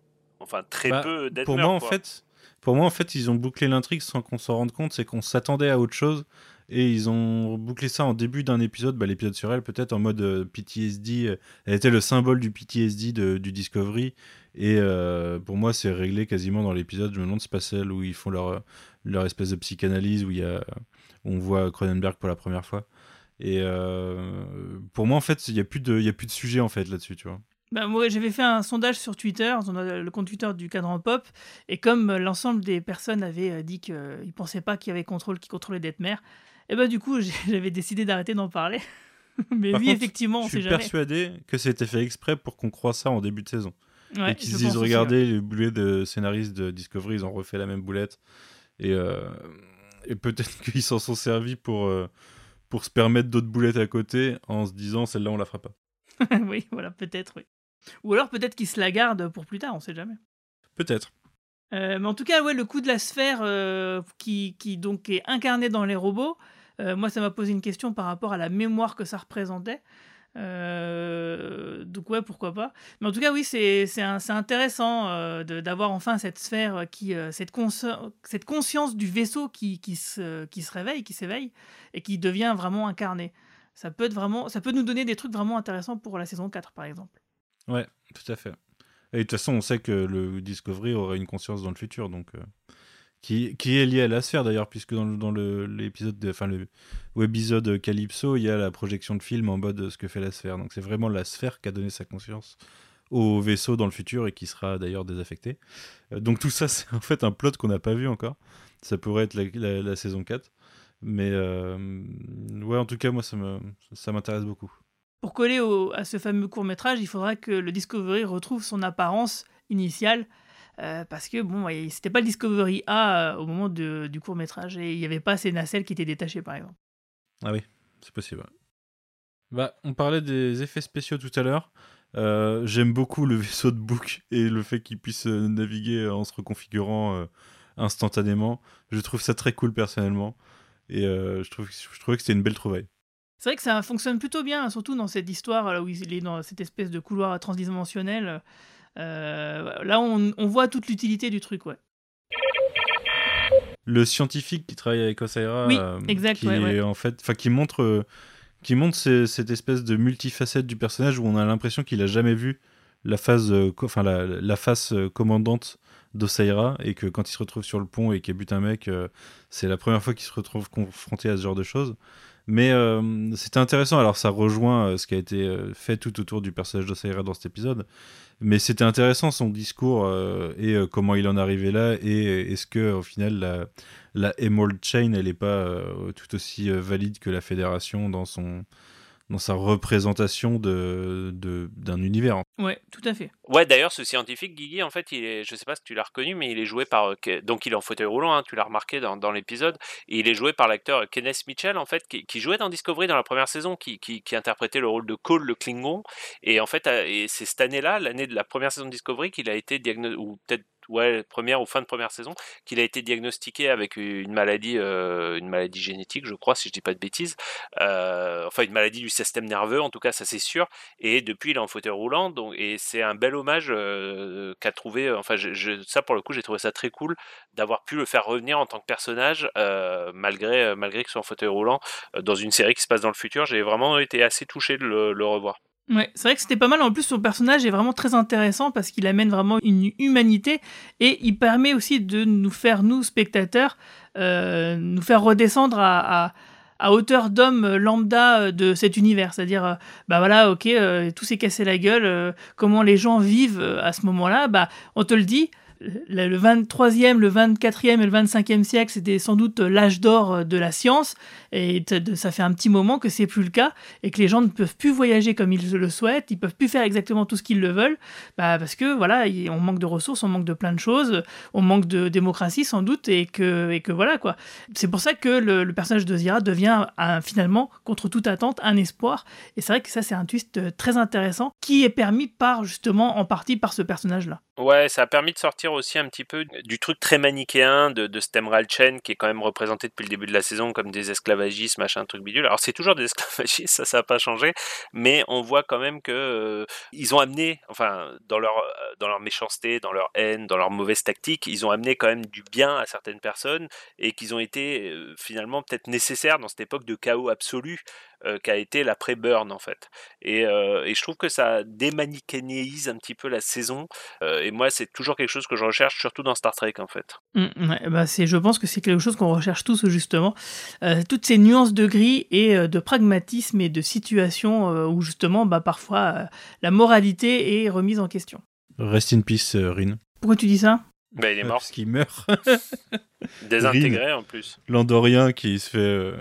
enfin très Bah, peu Detmer. pour moi, en fait, pour moi, en fait, ils ont bouclé l'intrigue sans qu'on s'en rende compte. C'est qu'on s'attendait à autre chose et ils ont bouclé ça en début d'un épisode. Bah, l'épisode sur elle, peut-être en mode euh, PTSD. euh, Elle était le symbole du PTSD du Discovery. Et euh, pour moi, c'est réglé quasiment dans l'épisode. Je me demande c'est pas celle où ils font leur, leur espèce de psychanalyse où il y a, où on voit Cronenberg pour la première fois. Et pour moi, en fait, il n'y a, plus de- a plus de sujet en fait là-dessus, tu vois. Bah, moi, j'avais fait un sondage sur Twitter, le compte Twitter du cadran pop, et comme l'ensemble des personnes avaient dit qu'ils ne pensaient pas qu'il y avait contrôle qui contrôlait Detmer, et bah du coup, j'avais décidé d'arrêter d'en parler. Mais Par oui, contre, effectivement, on je sait suis jamais. persuadé que c'était fait exprès pour qu'on croie ça en début de saison. Ouais, et qu'ils je se disent, regardez, les boulets de scénaristes de Discovery, ils ont refait la même boulette. Et, euh, et peut-être qu'ils s'en sont servis pour, euh, pour se permettre d'autres boulettes à côté en se disant, celle-là, on la fera pas. oui, voilà, peut-être, oui. Ou alors peut-être qu'il se la garde pour plus tard, on sait jamais. Peut-être. Euh, mais en tout cas, ouais, le coup de la sphère qui, qui, donc est incarné dans les robots, moi ça m'a posé une question par rapport à la mémoire que ça représentait. Euh, donc ouais, pourquoi pas. Mais en tout cas, oui, c'est intéressant euh, d'avoir enfin cette sphère, qui, euh, cette, cette conscience du vaisseau qui, qui, se, qui se réveille, qui s'éveille, et qui devient vraiment incarné. Ça peut, être vraiment, ça peut nous donner des trucs vraiment intéressants pour la saison 4, par exemple. Ouais, tout à fait. Et de toute façon, on sait que le Discovery aura une conscience dans le futur, donc qui, est lié à la sphère d'ailleurs, puisque dans, l'épisode, enfin le webisode Calypso, il y a la projection de film en mode ce que fait la sphère. Donc c'est vraiment la sphère qui a donné sa conscience au vaisseau dans le futur et qui sera d'ailleurs désaffecté. Euh, donc tout ça, c'est en fait un plot qu'on n'a pas vu encore. Ça pourrait être la, la, saison 4. Mais euh, ouais, en tout cas, moi, ça m'intéresse beaucoup. Pour coller au, à ce fameux court métrage, il faudra que le Discovery retrouve son apparence initiale euh, parce que bon, c'était pas le Discovery A euh, au moment du court métrage et il n'y avait pas ces nacelles qui étaient détachées par exemple. Ah oui, c'est possible. Bah, on parlait des effets spéciaux tout à l'heure. Euh, j'aime beaucoup le vaisseau de Book et le fait qu'il puisse naviguer en se reconfigurant instantanément. Je trouve ça très cool personnellement et je, trouve, je trouvais que c'était une belle trouvaille. C'est vrai que ça fonctionne plutôt bien, surtout dans cette histoire où il est dans cette espèce de couloir transdimensionnel. Euh, là, on, voit toute l'utilité du truc, ouais. Le scientifique qui travaille avec Osaira, oui, euh, exact, qui en fait, enfin, qui montre, euh, qui montre cette espèce de multifacette du personnage où on a l'impression qu'il a jamais vu la phase, enfin la, face commandante d'Osaira et que quand il se retrouve sur le pont et qu'il bute un mec, c'est la première fois qu'il se retrouve confronté à ce genre de choses. Mais c'était intéressant. Alors, ça rejoint ce qui a été fait tout autour du personnage d'Osaira dans cet épisode. Mais c'était intéressant son discours euh, et euh, comment il en est arrivé là et est-ce que au final la, la Emerald Chain elle est pas euh, tout aussi valide que la Fédération dans son dans sa représentation de, d'un univers. Ouais, tout à fait. Ouais, d'ailleurs, ce scientifique, Guigui, en fait, il est, je sais pas si tu l'as reconnu, mais il est joué par, donc il est en fauteuil roulant, hein, tu l'as remarqué dans, dans l'épisode, et il est joué par l'acteur Kenneth Mitchell, en fait, qui, jouait dans Discovery dans la première saison, qui, qui, qui, interprétait le rôle de Cole le Klingon, et en fait, et c'est cette année-là, l'année de la première saison de Discovery, qu'il a été diagnostiqué, ou peut-être ouais, première ou fin de première saison, qu'il a été diagnostiqué avec une maladie, euh, une maladie génétique, je crois, si je dis pas de bêtises, euh, enfin une maladie du système nerveux, en tout cas ça c'est sûr. Et depuis il est en fauteuil roulant, donc et c'est un bel hommage euh, qu'a trouvé. Enfin, je, ça pour le coup j'ai trouvé ça très cool d'avoir pu le faire revenir en tant que personnage malgré malgré qu'il soit en fauteuil roulant dans une série qui se passe dans le futur. J'ai vraiment été assez touché de le revoir. Ouais, c'est vrai que c'était pas mal. En plus, son personnage est vraiment très intéressant parce qu'il amène vraiment une humanité et il permet aussi de nous faire, nous, spectateurs, euh, nous faire redescendre à, à, hauteur d'homme lambda euh, de cet univers. C'est-à-dire, euh, bah voilà, ok, tout s'est cassé la gueule, comment les gens vivent à ce moment-là, bah on te le dit, le 23e, le 24e et le 25e siècle, c'était sans doute l'âge d'or de la science, et ça fait un petit moment que c'est plus le cas, et que les gens ne peuvent plus voyager comme ils le souhaitent, ils peuvent plus faire exactement tout ce qu'ils le veulent, bah parce que voilà, on manque de ressources, on manque de plein de choses, on manque de démocratie sans doute, et que, voilà quoi. C'est pour ça que le, personnage de Zira devient finalement, contre toute attente, un espoir, et c'est vrai que ça c'est un twist euh, très intéressant, qui est permis par justement en partie par ce personnage-là. Ouais, ça a permis de sortir aussi un petit peu du truc très manichéen de, de Stemral qui est quand même représenté depuis le début de la saison comme des esclavagistes, machin, truc bidule. Alors c'est toujours des esclavagistes, ça, ça n'a pas changé, mais on voit quand même que euh, ils ont amené, enfin, dans leur, euh, dans leur méchanceté, dans leur haine, dans leur mauvaise tactique, ils ont amené quand même du bien à certaines personnes et qu'ils ont été euh, finalement peut-être nécessaires dans cette époque de chaos absolu qu'a été l'après-Burn en fait. Et, euh, et, je trouve que ça démanichénéise un petit peu la saison. Euh, et moi, c'est toujours quelque chose que je recherche, surtout dans Star Trek en fait. Mmh, bah c'est, je pense que c'est quelque chose qu'on recherche tous justement. toutes ces nuances de gris et de pragmatisme et de situation où justement, bah, parfois, la moralité est remise en question. Rest in peace, Rin. Pourquoi tu dis ça? Bah, il est mort. Parce qu'il meurt. Désintégré en plus. L'Andorien qui se fait. Euh,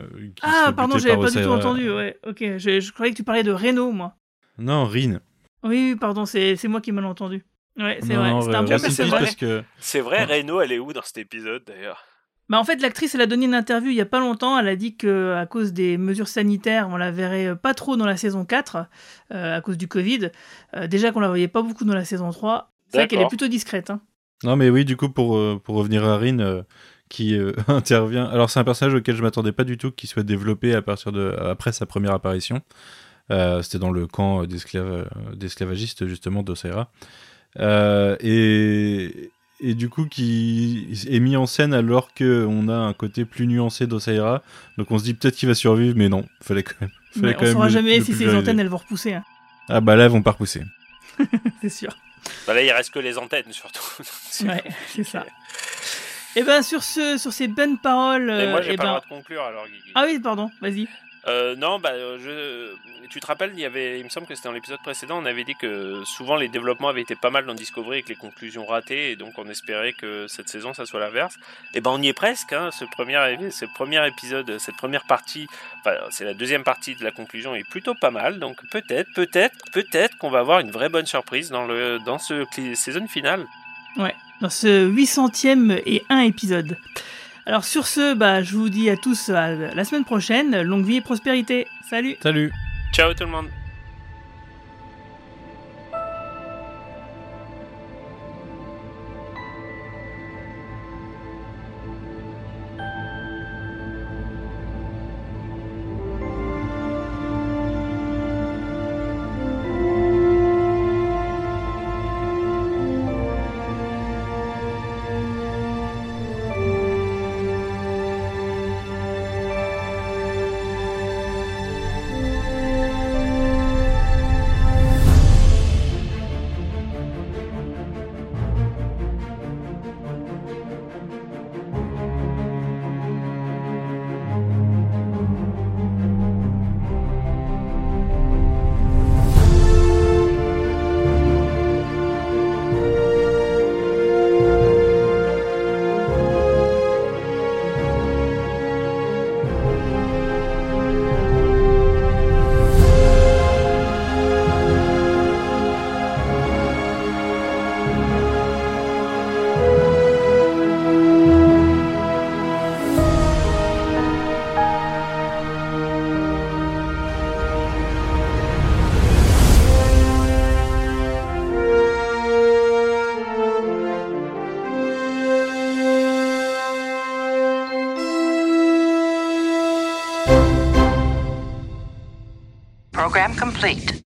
ah, pardon, j'avais pas du tout entendu. Ouais, ok. Je, je, croyais que tu parlais de Renault, moi. Non, Rin. Oui, pardon, c'est moi qui mal entendu. Ouais, c'est vrai. C'est un bon C'est vrai, que... vrai Renault, elle est où dans cet épisode d'ailleurs? Bah en fait, l'actrice, elle a donné une interview il y a pas longtemps. Elle a dit que à cause des mesures sanitaires, on la verrait pas trop dans la saison 4 euh, à cause du Covid. Euh, déjà qu'on la voyait pas beaucoup dans la saison 3. C'est vrai qu'elle est plutôt discrète. Hein. Non, mais oui, du coup, pour, euh, pour revenir à Rin, euh, qui euh, intervient. Alors, c'est un personnage auquel je m'attendais pas du tout qu'il soit développé à partir de après sa première apparition. Euh, C'était dans le camp d'esclavagistes, justement, d'Osaira. Et, et du coup, qui est mis en scène alors qu'on a un côté plus nuancé d'Osaira. Donc, on se dit peut-être qu'il va survivre, mais non, fallait quand même. fallait Mais quand on même saura jamais le si ces pulvériser. antennes, elles vont repousser. hein. Ah, bah là, elles vont pas repousser. c'est sûr. Bah là, il reste que les antennes, surtout. Ouais, c'est ça. Et ben sur ce, sur ces bonnes paroles. Et moi, j'ai eh pas ben- le droit de conclure, alors, Guigui. Ah oui, pardon, vas-y. Euh, non, bah, euh, je... tu te rappelles, il y avait, il me semble que c'était dans l'épisode précédent, on avait dit que souvent les développements avaient été pas mal dans Discovery avec les conclusions ratées, et donc on espérait que cette saison ça soit l'inverse. Et ben on y est presque. Hein, ce premier, ce premier épisode, cette première partie, enfin, c'est la deuxième partie de la conclusion est plutôt pas mal. Donc peut-être, peut-être, peut-être qu'on va avoir une vraie bonne surprise dans le dans ce saison finale. Ouais, dans ce 800e et un épisode. Alors sur ce, bah, je vous dis à tous à la semaine prochaine. Longue vie et prospérité. Salut Salut Ciao tout le monde. Program complete.